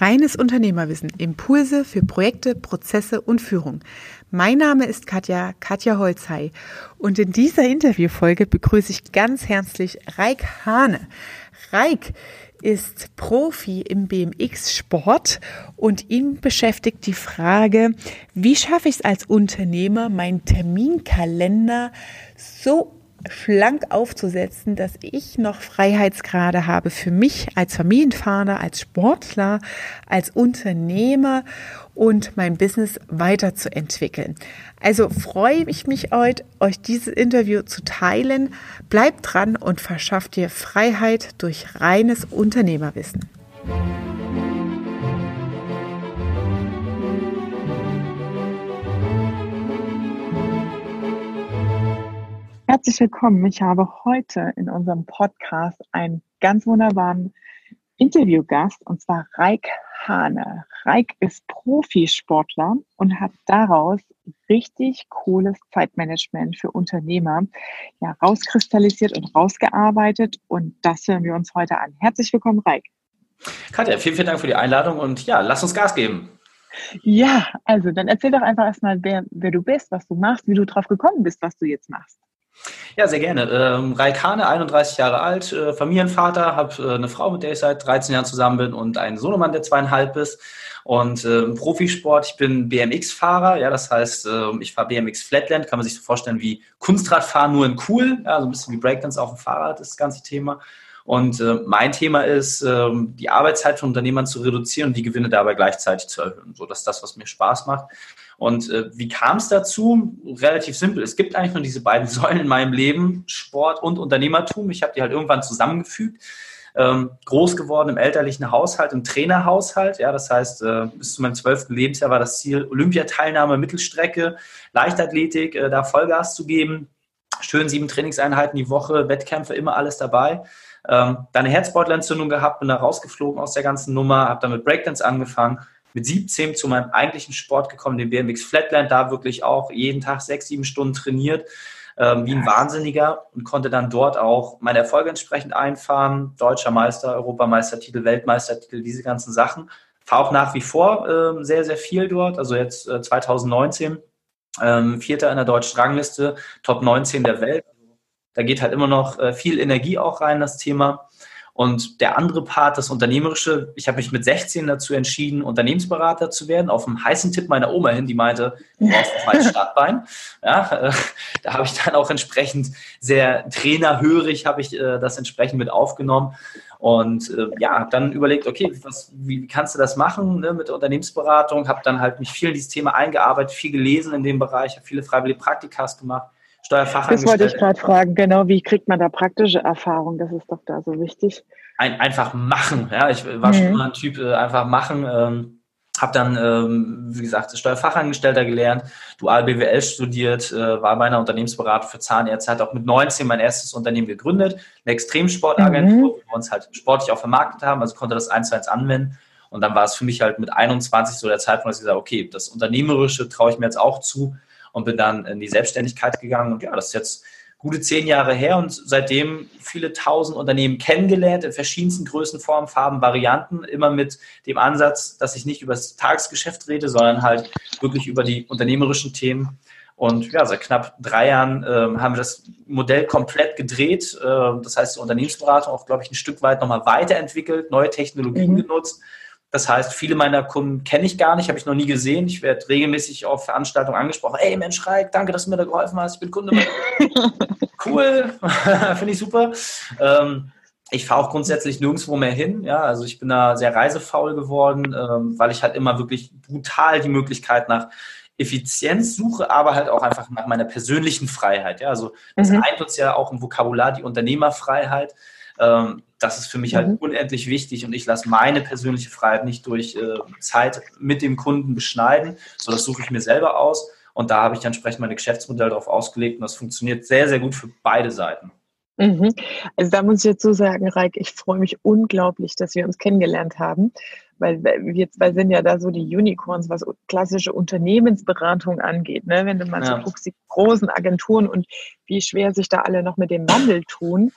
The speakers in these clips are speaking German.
Reines Unternehmerwissen, Impulse für Projekte, Prozesse und Führung. Mein Name ist Katja, Katja Holzhey und in dieser Interviewfolge begrüße ich ganz herzlich Reik Hane. Reik ist Profi im BMX-Sport und ihn beschäftigt die Frage, wie schaffe ich es als Unternehmer, meinen Terminkalender so schlank aufzusetzen, dass ich noch Freiheitsgrade habe für mich als Familienvater, als Sportler, als Unternehmer und mein Business weiterzuentwickeln. Also freue ich mich heute, euch dieses Interview zu teilen. Bleibt dran und verschafft dir Freiheit durch reines Unternehmerwissen. Herzlich willkommen. Ich habe heute in unserem Podcast einen ganz wunderbaren Interviewgast und zwar Reik Hane. Reik ist Profisportler und hat daraus richtig cooles Zeitmanagement für Unternehmer ja, rauskristallisiert und rausgearbeitet und das hören wir uns heute an. Herzlich willkommen, Reik. Katja, vielen, vielen Dank für die Einladung und ja, lass uns Gas geben. Ja, also dann erzähl doch einfach erstmal, wer, wer du bist, was du machst, wie du drauf gekommen bist, was du jetzt machst. Ja, sehr gerne. Ähm, Raikane, 31 Jahre alt, äh, Familienvater, habe äh, eine Frau, mit der ich seit 13 Jahren zusammen bin und einen Sohnemann, der zweieinhalb ist. Und äh, im Profisport, ich bin BMX-Fahrer, ja, das heißt, äh, ich fahre BMX Flatland, kann man sich so vorstellen wie Kunstradfahren, nur in cool, ja, so ein bisschen wie Breakdance auf dem Fahrrad, das ganze Thema. Und äh, mein Thema ist, äh, die Arbeitszeit von Unternehmern zu reduzieren und die Gewinne dabei gleichzeitig zu erhöhen. So, das ist das, was mir Spaß macht. Und äh, wie kam es dazu? Relativ simpel. Es gibt eigentlich nur diese beiden Säulen in meinem Leben, Sport und Unternehmertum. Ich habe die halt irgendwann zusammengefügt. Ähm, groß geworden im elterlichen Haushalt, im Trainerhaushalt. Ja, das heißt, äh, bis zu meinem zwölften Lebensjahr war das Ziel Olympiateilnahme, Mittelstrecke, Leichtathletik, äh, da Vollgas zu geben. Schön sieben Trainingseinheiten die Woche, Wettkämpfe, immer alles dabei. Ähm, dann eine Herzbeutelentzündung gehabt, bin da rausgeflogen aus der ganzen Nummer, habe dann mit Breakdance angefangen mit 17 zu meinem eigentlichen Sport gekommen, den BMX Flatland, da wirklich auch jeden Tag sechs, sieben Stunden trainiert, ähm, wie ein Wahnsinniger und konnte dann dort auch meine Erfolge entsprechend einfahren. Deutscher Meister, Europameistertitel, Weltmeistertitel, diese ganzen Sachen. Fahre auch nach wie vor äh, sehr, sehr viel dort. Also jetzt äh, 2019, ähm, Vierter in der deutschen Rangliste, Top 19 der Welt. Da geht halt immer noch äh, viel Energie auch rein, das Thema. Und der andere Part, das Unternehmerische, ich habe mich mit 16 dazu entschieden, Unternehmensberater zu werden, auf einen heißen Tipp meiner Oma hin, die meinte, du brauchst ein Startbein. Ja, äh, da habe ich dann auch entsprechend sehr trainerhörig, habe ich äh, das entsprechend mit aufgenommen. Und äh, ja, habe dann überlegt, okay, was, wie kannst du das machen ne, mit der Unternehmensberatung? Habe dann halt mich viel in dieses Thema eingearbeitet, viel gelesen in dem Bereich, habe viele freiwillige Praktikas gemacht Steuerfachangestellte. Das wollte ich gerade fragen, genau, wie kriegt man da praktische Erfahrung? Das ist doch da so wichtig. Ein, einfach machen, ja, ich war mhm. schon immer ein Typ, äh, einfach machen. Ähm, habe dann, ähm, wie gesagt, Steuerfachangestellter gelernt, dual BWL studiert, äh, war bei einer Unternehmensberatung für Zahnärzte, hat auch mit 19 mein erstes Unternehmen gegründet, eine Extremsportagentur, mhm. wo wir uns halt sportlich auch vermarktet haben, also konnte das eins zu eins anwenden. Und dann war es für mich halt mit 21 so der Zeitpunkt, dass ich gesagt okay, das Unternehmerische traue ich mir jetzt auch zu, und bin dann in die Selbstständigkeit gegangen. Und ja, das ist jetzt gute zehn Jahre her und seitdem viele tausend Unternehmen kennengelernt in verschiedensten Größen, Formen, Farben, Varianten, immer mit dem Ansatz, dass ich nicht über das Tagesgeschäft rede, sondern halt wirklich über die unternehmerischen Themen. Und ja, seit knapp drei Jahren äh, haben wir das Modell komplett gedreht. Äh, das heißt, die Unternehmensberatung auch, glaube ich, ein Stück weit nochmal weiterentwickelt, neue Technologien mhm. genutzt das heißt, viele meiner Kunden kenne ich gar nicht, habe ich noch nie gesehen. Ich werde regelmäßig auf Veranstaltungen angesprochen. Ey, Mensch, Reik, danke, dass du mir da geholfen hast. Ich bin Kunde. cool, finde ich super. Ähm, ich fahre auch grundsätzlich nirgendwo mehr hin. Ja, also ich bin da sehr reisefaul geworden, ähm, weil ich halt immer wirklich brutal die Möglichkeit nach Effizienz suche, aber halt auch einfach nach meiner persönlichen Freiheit. Ja, also das mhm. eint uns ja auch im Vokabular die Unternehmerfreiheit. Ähm, das ist für mich halt mhm. unendlich wichtig und ich lasse meine persönliche Freiheit nicht durch äh, Zeit mit dem Kunden beschneiden, so das suche ich mir selber aus und da habe ich entsprechend meine Geschäftsmodelle darauf ausgelegt und das funktioniert sehr, sehr gut für beide Seiten. Mhm. Also da muss ich jetzt so sagen, Reik, ich freue mich unglaublich, dass wir uns kennengelernt haben, weil wir zwei sind ja da so die Unicorns, was klassische Unternehmensberatung angeht. Ne? Wenn du mal ja. so guckst, die großen Agenturen und wie schwer sich da alle noch mit dem Wandel tun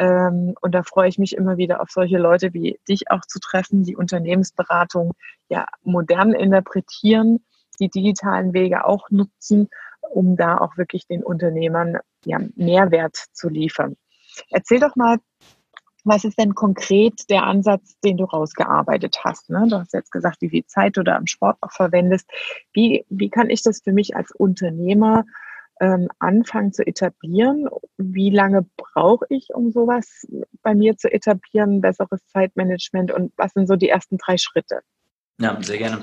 Ähm, und da freue ich mich immer wieder auf solche Leute wie dich auch zu treffen, die Unternehmensberatung ja modern interpretieren, die digitalen Wege auch nutzen, um da auch wirklich den Unternehmern ja, Mehrwert zu liefern. Erzähl doch mal, was ist denn konkret der Ansatz, den du rausgearbeitet hast? Ne? Du hast jetzt gesagt, wie viel Zeit du da im Sport auch verwendest. Wie, wie kann ich das für mich als Unternehmer ähm, anfangen zu etablieren? Wie lange brauche ich, um sowas bei mir zu etablieren? Besseres Zeitmanagement und was sind so die ersten drei Schritte? Ja, sehr gerne.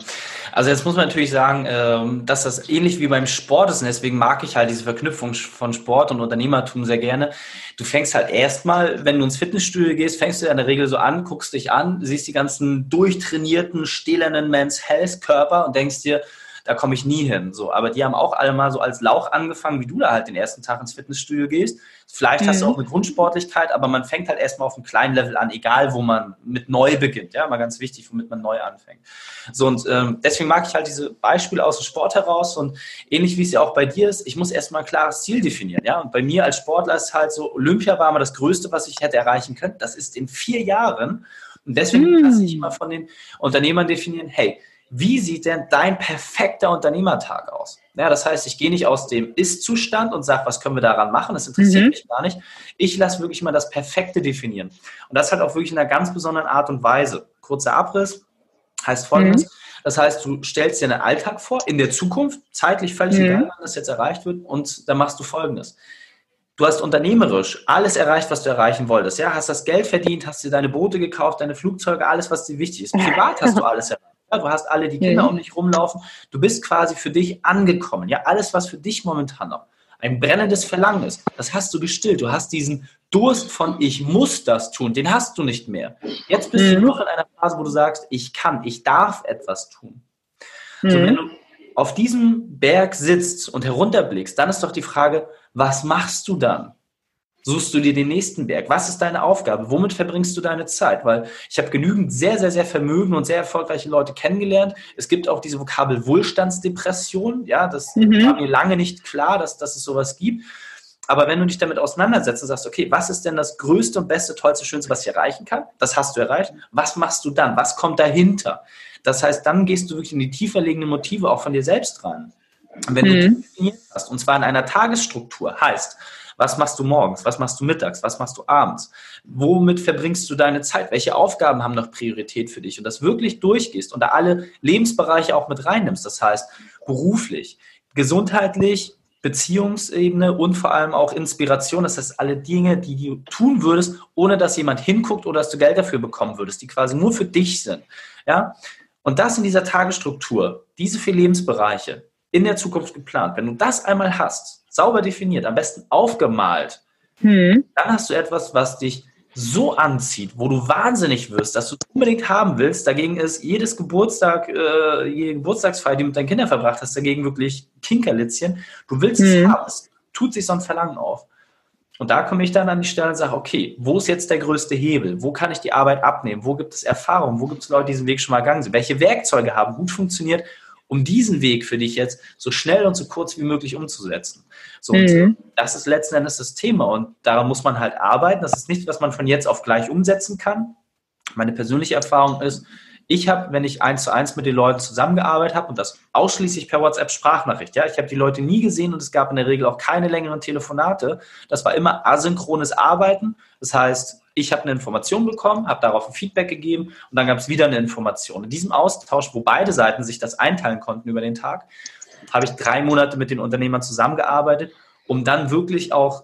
Also jetzt muss man natürlich sagen, ähm, dass das ähnlich wie beim Sport ist und deswegen mag ich halt diese Verknüpfung von Sport und Unternehmertum sehr gerne. Du fängst halt erstmal, wenn du ins Fitnessstudio gehst, fängst du in der Regel so an, guckst dich an, siehst die ganzen durchtrainierten, stählernen Men's Health Körper und denkst dir, da komme ich nie hin. So, aber die haben auch alle mal so als Lauch angefangen, wie du da halt den ersten Tag ins Fitnessstudio gehst. Vielleicht mhm. hast du mhm. auch eine Grundsportlichkeit, aber man fängt halt erstmal auf einem kleinen Level an, egal wo man mit neu beginnt. Ja, mal ganz wichtig, womit man neu anfängt. So, und ähm, deswegen mag ich halt diese Beispiele aus dem Sport heraus und ähnlich wie es ja auch bei dir ist, ich muss erstmal ein klares Ziel definieren. Ja, und bei mir als Sportler ist halt so, Olympia war mal das Größte, was ich hätte erreichen können. Das ist in vier Jahren. Und deswegen mhm. lasse ich immer von den Unternehmern definieren, hey, wie sieht denn dein perfekter Unternehmertag aus? Ja, das heißt, ich gehe nicht aus dem Ist-Zustand und sage, was können wir daran machen, das interessiert mhm. mich gar nicht. Ich lasse wirklich mal das Perfekte definieren. Und das halt auch wirklich in einer ganz besonderen Art und Weise. Kurzer Abriss heißt folgendes. Mhm. Das heißt, du stellst dir einen Alltag vor in der Zukunft, zeitlich völlig mhm. egal, wann das jetzt erreicht wird, und dann machst du folgendes. Du hast unternehmerisch alles erreicht, was du erreichen wolltest. Ja, hast das Geld verdient, hast dir deine Boote gekauft, deine Flugzeuge, alles, was dir wichtig ist. Privat hast du alles erreicht. Ja, du hast alle die Kinder mhm. um dich rumlaufen. Du bist quasi für dich angekommen. Ja, alles, was für dich momentan noch ein brennendes Verlangen ist, das hast du gestillt. Du hast diesen Durst von ich muss das tun, den hast du nicht mehr. Jetzt bist mhm. du noch in einer Phase, wo du sagst, ich kann, ich darf etwas tun. Mhm. So, wenn du auf diesem Berg sitzt und herunterblickst, dann ist doch die Frage, was machst du dann? Suchst du dir den nächsten Berg? Was ist deine Aufgabe? Womit verbringst du deine Zeit? Weil ich habe genügend sehr, sehr, sehr vermögen und sehr erfolgreiche Leute kennengelernt. Es gibt auch diese Vokabel Wohlstandsdepression. Ja, das mhm. war mir lange nicht klar, dass, dass es sowas gibt. Aber wenn du dich damit auseinandersetzt und sagst, okay, was ist denn das Größte und Beste, Tollste, Schönste, was ich erreichen kann? Das hast du erreicht. Was machst du dann? Was kommt dahinter? Das heißt, dann gehst du wirklich in die tiefer liegenden Motive auch von dir selbst rein. Und wenn mhm. du definiert hast, und zwar in einer Tagesstruktur, heißt, was machst du morgens? Was machst du mittags? Was machst du abends? Womit verbringst du deine Zeit? Welche Aufgaben haben noch Priorität für dich? Und das wirklich durchgehst und da alle Lebensbereiche auch mit reinnimmst. Das heißt, beruflich, gesundheitlich, Beziehungsebene und vor allem auch Inspiration. Das heißt, alle Dinge, die du tun würdest, ohne dass jemand hinguckt oder dass du Geld dafür bekommen würdest, die quasi nur für dich sind. Ja? Und das in dieser Tagesstruktur, diese vier Lebensbereiche in der Zukunft geplant. Wenn du das einmal hast, sauber definiert, am besten aufgemalt, hm. dann hast du etwas, was dich so anzieht, wo du wahnsinnig wirst, dass du es unbedingt haben willst. Dagegen ist jedes Geburtstag, äh, jede Geburtstagsfeier, die du mit deinen Kindern verbracht hast, dagegen wirklich Kinkerlitzchen. Du willst hm. es haben, es tut sich so ein Verlangen auf. Und da komme ich dann an die Stelle und sage, okay, wo ist jetzt der größte Hebel? Wo kann ich die Arbeit abnehmen? Wo gibt es Erfahrung? Wo gibt es Leute, die diesen Weg schon mal gegangen sind? Welche Werkzeuge haben gut funktioniert um diesen Weg für dich jetzt so schnell und so kurz wie möglich umzusetzen. So, mhm. das ist letzten Endes das Thema und daran muss man halt arbeiten. Das ist nichts, was man von jetzt auf gleich umsetzen kann. Meine persönliche Erfahrung ist, ich habe, wenn ich eins zu eins mit den Leuten zusammengearbeitet habe und das ausschließlich per WhatsApp-Sprachnachricht, ja, ich habe die Leute nie gesehen und es gab in der Regel auch keine längeren Telefonate. Das war immer asynchrones Arbeiten. Das heißt, ich habe eine Information bekommen, habe darauf ein Feedback gegeben und dann gab es wieder eine Information. In diesem Austausch, wo beide Seiten sich das einteilen konnten über den Tag, habe ich drei Monate mit den Unternehmern zusammengearbeitet, um dann wirklich auch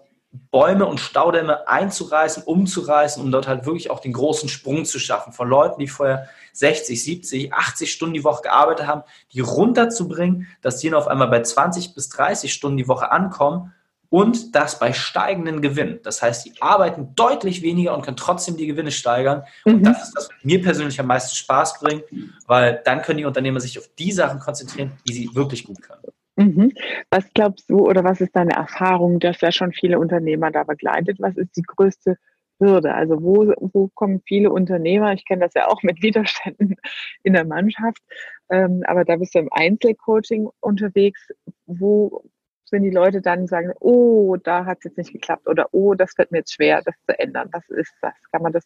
Bäume und Staudämme einzureißen, umzureißen, um dort halt wirklich auch den großen Sprung zu schaffen von Leuten, die vorher 60, 70, 80 Stunden die Woche gearbeitet haben, die runterzubringen, dass die auf einmal bei 20 bis 30 Stunden die Woche ankommen und das bei steigenden Gewinnen. Das heißt, die arbeiten deutlich weniger und können trotzdem die Gewinne steigern. Und mhm. das ist das, was mir persönlich am meisten Spaß bringt, weil dann können die Unternehmer sich auf die Sachen konzentrieren, die sie wirklich gut können. Mhm. Was glaubst du oder was ist deine Erfahrung, dass ja schon viele Unternehmer da begleitet? Was ist die größte Hürde? Also wo, wo kommen viele Unternehmer, ich kenne das ja auch mit Widerständen in der Mannschaft, ähm, aber da bist du im Einzelcoaching unterwegs. Wo wenn die Leute dann sagen, oh, da hat es jetzt nicht geklappt oder oh, das wird mir jetzt schwer, das zu ändern? Was ist das? Kann man das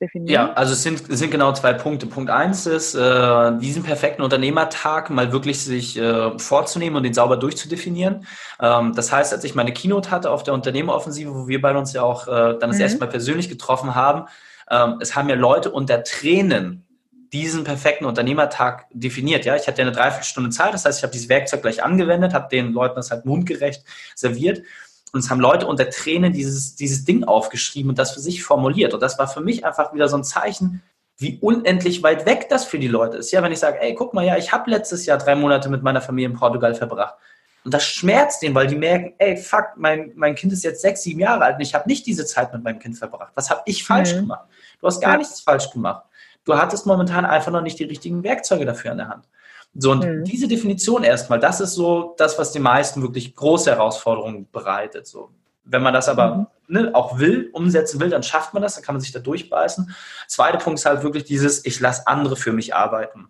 definieren? Ja, also es sind, es sind genau zwei Punkte. Punkt eins ist, äh, diesen perfekten Unternehmertag mal wirklich sich äh, vorzunehmen und den sauber durchzudefinieren. Ähm, das heißt, als ich meine Keynote hatte auf der Unternehmeroffensive, wo wir beide uns ja auch äh, dann das mhm. erste Mal persönlich getroffen haben, ähm, es haben ja Leute unter Tränen diesen perfekten Unternehmertag definiert. Ja, ich hatte eine Dreiviertelstunde Zeit, das heißt, ich habe dieses Werkzeug gleich angewendet, habe den Leuten das halt mundgerecht serviert und es haben Leute unter Tränen dieses, dieses Ding aufgeschrieben und das für sich formuliert. Und das war für mich einfach wieder so ein Zeichen, wie unendlich weit weg das für die Leute ist. Ja, wenn ich sage, ey, guck mal, ja, ich habe letztes Jahr drei Monate mit meiner Familie in Portugal verbracht. Und das schmerzt denen, weil die merken, ey, fuck, mein, mein Kind ist jetzt sechs, sieben Jahre alt und ich habe nicht diese Zeit mit meinem Kind verbracht. Was habe ich falsch mhm. gemacht? Du hast gar ja. nichts falsch gemacht. Du hattest momentan einfach noch nicht die richtigen Werkzeuge dafür in der Hand. So, und mhm. diese Definition erstmal, das ist so das, was den meisten wirklich große Herausforderungen bereitet. So. Wenn man das aber mhm. ne, auch will, umsetzen will, dann schafft man das, dann kann man sich da durchbeißen. Zweiter Punkt ist halt wirklich dieses, ich lasse andere für mich arbeiten.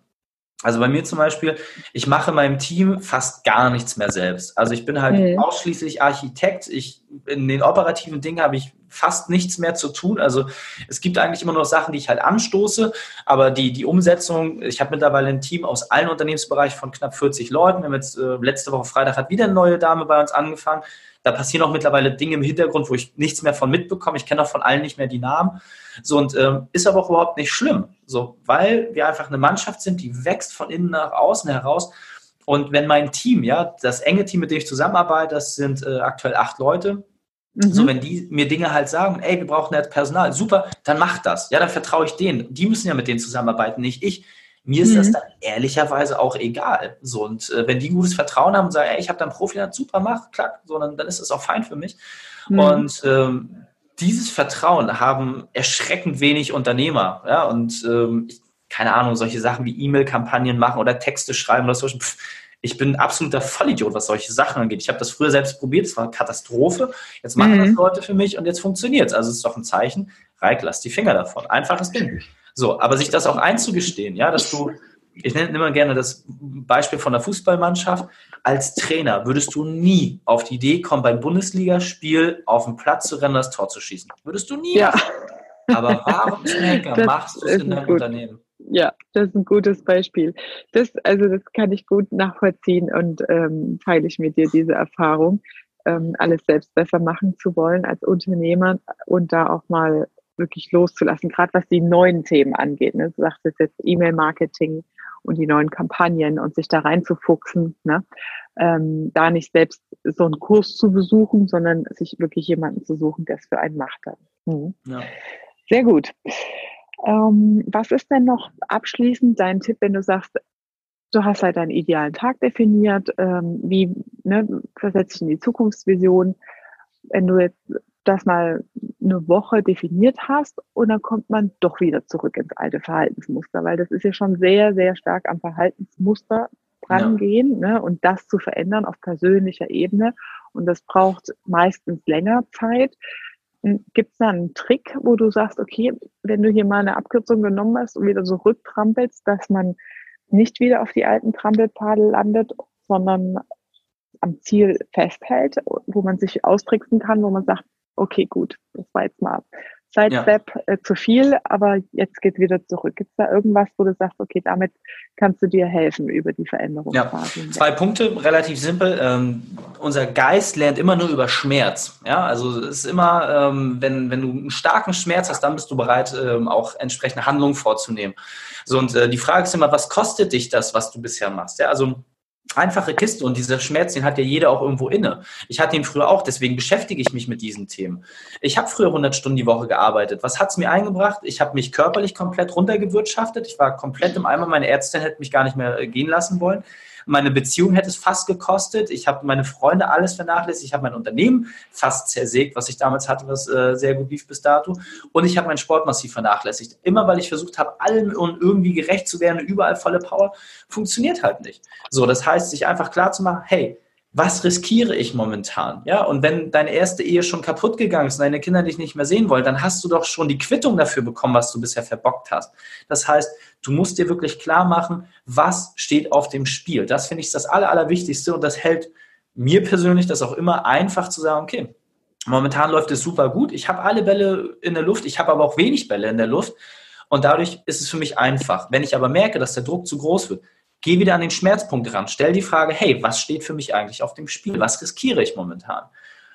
Also bei mir zum Beispiel, ich mache meinem Team fast gar nichts mehr selbst. Also ich bin halt mhm. ausschließlich Architekt. Ich, in den operativen Dingen habe ich fast nichts mehr zu tun. Also es gibt eigentlich immer noch Sachen, die ich halt anstoße, aber die, die Umsetzung, ich habe mittlerweile ein Team aus allen Unternehmensbereichen von knapp 40 Leuten. Wir haben jetzt äh, letzte Woche Freitag hat wieder eine neue Dame bei uns angefangen. Da passieren auch mittlerweile Dinge im Hintergrund, wo ich nichts mehr von mitbekomme. Ich kenne auch von allen nicht mehr die Namen. So und ähm, ist aber auch überhaupt nicht schlimm. So, weil wir einfach eine Mannschaft sind, die wächst von innen nach außen heraus. Und wenn mein Team, ja, das enge Team, mit dem ich zusammenarbeite, das sind äh, aktuell acht Leute, Mhm. So, wenn die mir Dinge halt sagen, ey, wir brauchen jetzt Personal, super, dann mach das. Ja, dann vertraue ich denen. Die müssen ja mit denen zusammenarbeiten, nicht ich. Mir ist mhm. das dann ehrlicherweise auch egal. So, und äh, wenn die gutes Vertrauen haben und sagen, ey, ich habe da einen Profi, dann super, mach, klack, so, dann, dann ist das auch fein für mich. Mhm. Und ähm, dieses Vertrauen haben erschreckend wenig Unternehmer. Ja, und ähm, ich, keine Ahnung, solche Sachen wie E-Mail-Kampagnen machen oder Texte schreiben oder so. Pff, ich bin ein absoluter Vollidiot, was solche Sachen angeht. Ich habe das früher selbst probiert, es war eine Katastrophe. Jetzt machen mhm. das Leute für mich und jetzt funktioniert es. Also es ist doch ein Zeichen, Reik, lass die Finger davon. Einfaches Ding. So, aber sich das auch einzugestehen, ja, dass du, ich nenne immer gerne das Beispiel von der Fußballmannschaft, als Trainer würdest du nie auf die Idee kommen, beim Bundesligaspiel auf den Platz zu rennen, das Tor zu schießen. Würdest du nie. Ja. Aber warum Henker machst du es in deinem gut. Unternehmen? Ja, das ist ein gutes Beispiel. Das, also das kann ich gut nachvollziehen und ähm, teile ich mit dir diese Erfahrung, ähm, alles selbst besser machen zu wollen als Unternehmer und da auch mal wirklich loszulassen, gerade was die neuen Themen angeht. Ne? Du sagst jetzt E-Mail-Marketing und die neuen Kampagnen und sich da reinzufuchsen, ne? ähm, da nicht selbst so einen Kurs zu besuchen, sondern sich wirklich jemanden zu suchen, der es für einen macht. Mhm. Ja. Sehr gut. Ähm, was ist denn noch abschließend dein Tipp, wenn du sagst, du hast halt deinen idealen Tag definiert, ähm, wie ne, versetzt dich in die Zukunftsvision, wenn du jetzt das mal eine Woche definiert hast und dann kommt man doch wieder zurück ins alte Verhaltensmuster, weil das ist ja schon sehr, sehr stark am Verhaltensmuster drangehen ja. ne, und das zu verändern auf persönlicher Ebene. Und das braucht meistens länger Zeit. Gibt es da einen Trick, wo du sagst, okay, wenn du hier mal eine Abkürzung genommen hast und wieder so rücktrampelst, dass man nicht wieder auf die alten Trampelpfade landet, sondern am Ziel festhält, wo man sich austricksen kann, wo man sagt, okay, gut, das war jetzt mal Sidestep ja. äh, zu viel, aber jetzt geht wieder zurück. Gibt es da irgendwas, wo du sagst, okay, damit kannst du dir helfen über die Veränderung? Ja, zwei Punkte, relativ simpel. Ähm, unser Geist lernt immer nur über Schmerz. Ja, also es ist immer, ähm, wenn, wenn du einen starken Schmerz hast, dann bist du bereit, ähm, auch entsprechende Handlungen vorzunehmen. So, und äh, die Frage ist immer, was kostet dich das, was du bisher machst? Ja, also einfache Kiste und dieser Schmerz, den hat ja jeder auch irgendwo inne. Ich hatte ihn früher auch, deswegen beschäftige ich mich mit diesen Themen. Ich habe früher 100 Stunden die Woche gearbeitet. Was hat es mir eingebracht? Ich habe mich körperlich komplett runtergewirtschaftet. Ich war komplett im Eimer. Meine Ärztin hätte mich gar nicht mehr äh, gehen lassen wollen. Meine Beziehung hätte es fast gekostet. Ich habe meine Freunde alles vernachlässigt. Ich habe mein Unternehmen fast zersägt, was ich damals hatte, was äh, sehr gut lief bis dato. Und ich habe meinen Sport massiv vernachlässigt. Immer weil ich versucht habe, allen und irgendwie gerecht zu werden, überall volle Power, funktioniert halt nicht. So, das heißt, sich einfach klar zu machen, hey, was riskiere ich momentan? Ja, und wenn deine erste Ehe schon kaputt gegangen ist und deine Kinder dich nicht mehr sehen wollen, dann hast du doch schon die Quittung dafür bekommen, was du bisher verbockt hast. Das heißt, du musst dir wirklich klar machen, was steht auf dem Spiel. Das finde ich das Aller, Allerwichtigste und das hält mir persönlich das auch immer einfach zu sagen, okay, momentan läuft es super gut, ich habe alle Bälle in der Luft, ich habe aber auch wenig Bälle in der Luft und dadurch ist es für mich einfach. Wenn ich aber merke, dass der Druck zu groß wird, geh wieder an den Schmerzpunkt ran, stell die Frage, hey, was steht für mich eigentlich auf dem Spiel? Was riskiere ich momentan?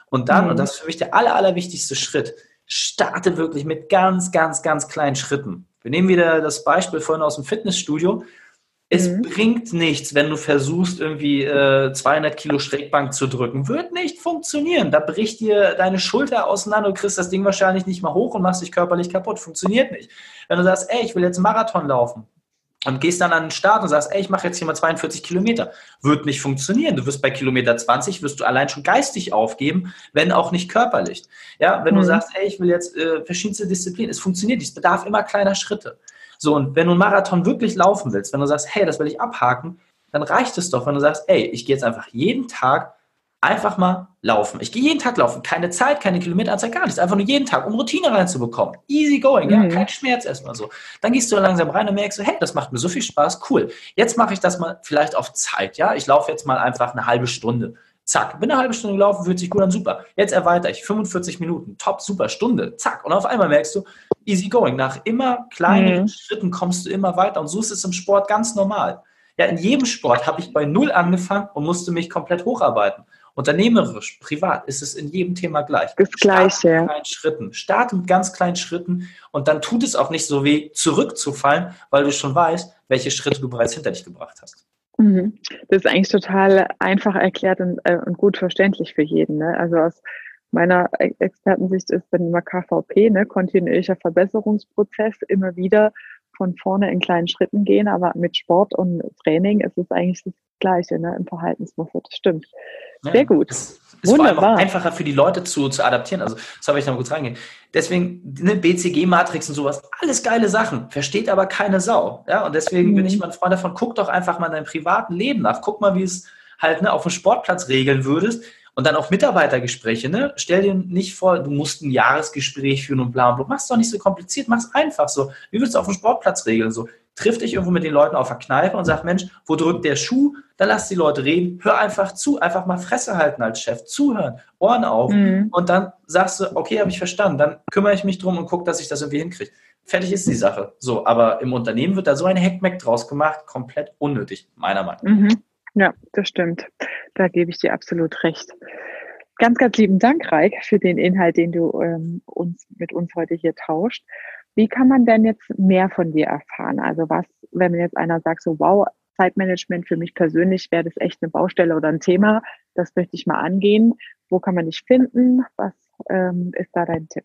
Und dann, mhm. und das ist für mich der aller, allerwichtigste Schritt, starte wirklich mit ganz, ganz, ganz kleinen Schritten. Wir nehmen wieder das Beispiel vorhin aus dem Fitnessstudio. Es mhm. bringt nichts, wenn du versuchst, irgendwie äh, 200 Kilo Schrägbank zu drücken. Wird nicht funktionieren. Da bricht dir deine Schulter auseinander, du kriegst das Ding wahrscheinlich nicht mal hoch und machst dich körperlich kaputt. Funktioniert nicht. Wenn du sagst, ey, ich will jetzt einen Marathon laufen, und gehst dann an den Start und sagst, ey, ich mache jetzt hier mal 42 Kilometer. Wird nicht funktionieren. Du wirst bei Kilometer 20, wirst du allein schon geistig aufgeben, wenn auch nicht körperlich. Ja, wenn mhm. du sagst, ey, ich will jetzt äh, verschiedenste Disziplinen, es funktioniert nicht. Es bedarf immer kleiner Schritte. So, und wenn du einen Marathon wirklich laufen willst, wenn du sagst, hey, das will ich abhaken, dann reicht es doch, wenn du sagst, ey, ich gehe jetzt einfach jeden Tag einfach mal laufen. Ich gehe jeden Tag laufen. Keine Zeit, keine Kilometeranzahl, gar nichts. Einfach nur jeden Tag, um Routine reinzubekommen. Easy going, mhm. ja, kein Schmerz erstmal so. Dann gehst du langsam rein und merkst so, hey, das macht mir so viel Spaß, cool. Jetzt mache ich das mal vielleicht auf Zeit, ja. Ich laufe jetzt mal einfach eine halbe Stunde. Zack, bin eine halbe Stunde gelaufen, fühlt sich gut an, super. Jetzt erweitere ich 45 Minuten, top, super, Stunde, zack. Und auf einmal merkst du, easy going. Nach immer kleineren mhm. Schritten kommst du immer weiter. Und so ist es im Sport ganz normal. Ja, in jedem Sport habe ich bei Null angefangen und musste mich komplett hocharbeiten. Unternehmerisch, privat ist es in jedem Thema gleich. Das Gleiche. Start mit kleinen Schritten. Start mit ganz kleinen Schritten und dann tut es auch nicht so weh, zurückzufallen, weil du schon weißt, welche Schritte du bereits hinter dich gebracht hast. Mhm. Das ist eigentlich total einfach erklärt und, äh, und gut verständlich für jeden. Ne? Also aus meiner e-, Expertensicht ist dann immer KVP, ne, kontinuierlicher Verbesserungsprozess, immer wieder von vorne in kleinen Schritten gehen, aber mit Sport und Training ist es eigentlich das Gleiche ne, im Verhaltensmuster. Das stimmt. Sehr ja, gut. Es ist Wunderbar. einfacher für die Leute zu, zu adaptieren. Also, das habe ich noch kurz reingehen. Deswegen, eine BCG-Matrix und sowas, alles geile Sachen, versteht aber keine Sau. Ja, und deswegen mhm. bin ich mal ein Freund davon, guck doch einfach mal in deinem privaten Leben nach. Guck mal, wie es halt ne, auf dem Sportplatz regeln würdest und dann auch Mitarbeitergespräche, ne? Stell dir nicht vor, du musst ein Jahresgespräch führen und bla bla. Mach's doch nicht so kompliziert, mach's einfach so. Wie würdest du auf dem Sportplatz regeln? So, triff dich irgendwo mit den Leuten auf der Kneipe und sag, Mensch, wo drückt der Schuh? Dann lass die Leute reden, hör einfach zu, einfach mal Fresse halten als Chef, zuhören, Ohren auf mhm. und dann sagst du, okay, habe ich verstanden, dann kümmere ich mich drum und gucke, dass ich das irgendwie hinkriege. Fertig ist die Sache. So, aber im Unternehmen wird da so ein Heckmeck draus gemacht, komplett unnötig, meiner Meinung nach. Mhm. Ja, das stimmt. Da gebe ich dir absolut recht. Ganz, ganz lieben Dank, Reik, für den Inhalt, den du ähm, uns mit uns heute hier tauscht. Wie kann man denn jetzt mehr von dir erfahren? Also was, wenn jetzt einer sagt, so wow, Zeitmanagement für mich persönlich wäre das echt eine Baustelle oder ein Thema, das möchte ich mal angehen. Wo kann man dich finden? Was ähm, ist da dein Tipp?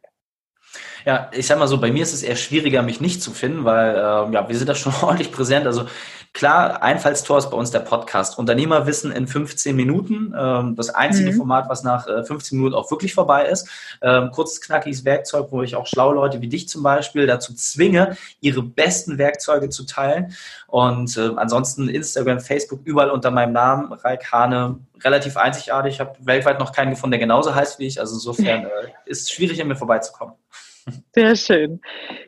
Ja, ich sag mal so, bei mir ist es eher schwieriger, mich nicht zu finden, weil äh, ja, wir sind da schon ordentlich präsent. Also klar, Einfallstor ist bei uns der Podcast. Unternehmerwissen in 15 Minuten. Ähm, das einzige mhm. Format, was nach äh, 15 Minuten auch wirklich vorbei ist. Ähm, kurzes, knackiges Werkzeug, wo ich auch schlaue Leute wie dich zum Beispiel dazu zwinge, ihre besten Werkzeuge zu teilen. Und äh, ansonsten Instagram, Facebook, überall unter meinem Namen, Raik Hane, relativ einzigartig. Ich habe weltweit noch keinen gefunden, der genauso heißt wie ich. Also insofern äh, ist es schwierig, an mir vorbeizukommen. Sehr schön.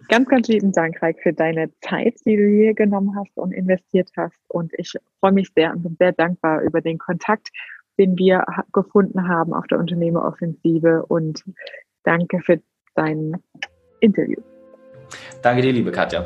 Ganz, ganz lieben Dank, Raik, für deine Zeit, die du hier genommen hast und investiert hast. Und ich freue mich sehr und bin sehr dankbar über den Kontakt, den wir gefunden haben auf der Unternehmeroffensive. Und danke für dein Interview. Danke dir, liebe Katja.